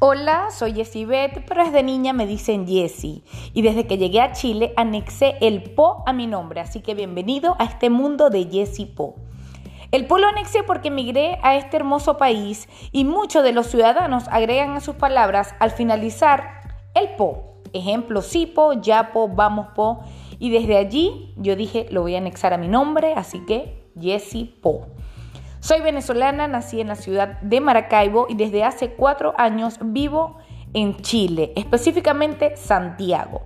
Hola, soy Jessie Beth, pero desde niña me dicen Jessie. Y desde que llegué a Chile anexé el Po a mi nombre, así que bienvenido a este mundo de Jessie Po. El Po lo anexé porque emigré a este hermoso país y muchos de los ciudadanos agregan a sus palabras al finalizar el Po. Ejemplo, Sipo, Yapo, Vamos Po. Y desde allí yo dije, lo voy a anexar a mi nombre, así que Jessie Po. Soy venezolana, nací en la ciudad de Maracaibo y desde hace cuatro años vivo en Chile, específicamente Santiago.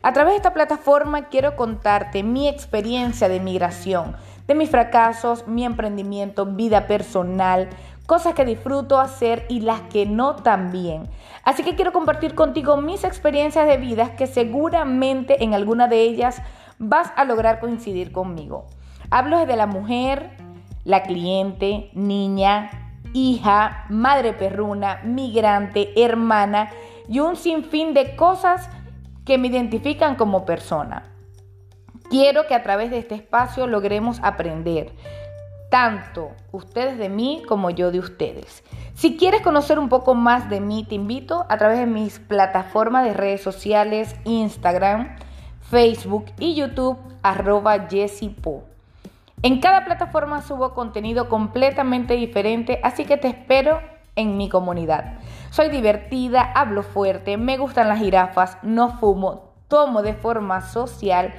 A través de esta plataforma quiero contarte mi experiencia de migración, de mis fracasos, mi emprendimiento, vida personal, cosas que disfruto hacer y las que no también. Así que quiero compartir contigo mis experiencias de vida que seguramente en alguna de ellas vas a lograr coincidir conmigo. Hablo desde la mujer, la cliente, niña, hija, madre perruna, migrante, hermana y un sinfín de cosas que me identifican como persona. Quiero que a través de este espacio logremos aprender, tanto ustedes de mí como yo de ustedes. Si quieres conocer un poco más de mí, te invito a través de mis plataformas de redes sociales, Instagram, Facebook y YouTube, arroba Jessipo. En cada plataforma subo contenido completamente diferente, así que te espero en mi comunidad. Soy divertida, hablo fuerte, me gustan las jirafas, no fumo, tomo de forma social,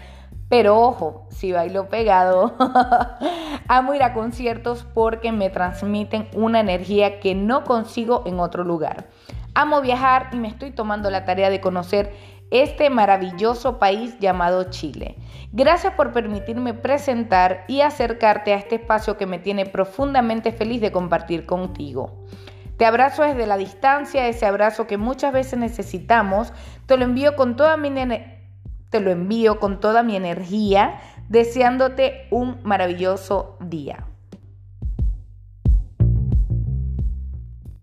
pero ojo, si bailo pegado, amo ir a conciertos porque me transmiten una energía que no consigo en otro lugar. Amo viajar y me estoy tomando la tarea de conocer este maravilloso país llamado Chile. Gracias por permitirme presentar y acercarte a este espacio que me tiene profundamente feliz de compartir contigo. Te abrazo desde la distancia, ese abrazo que muchas veces necesitamos. Te lo envío con toda mi, te lo envío con toda mi energía, deseándote un maravilloso día.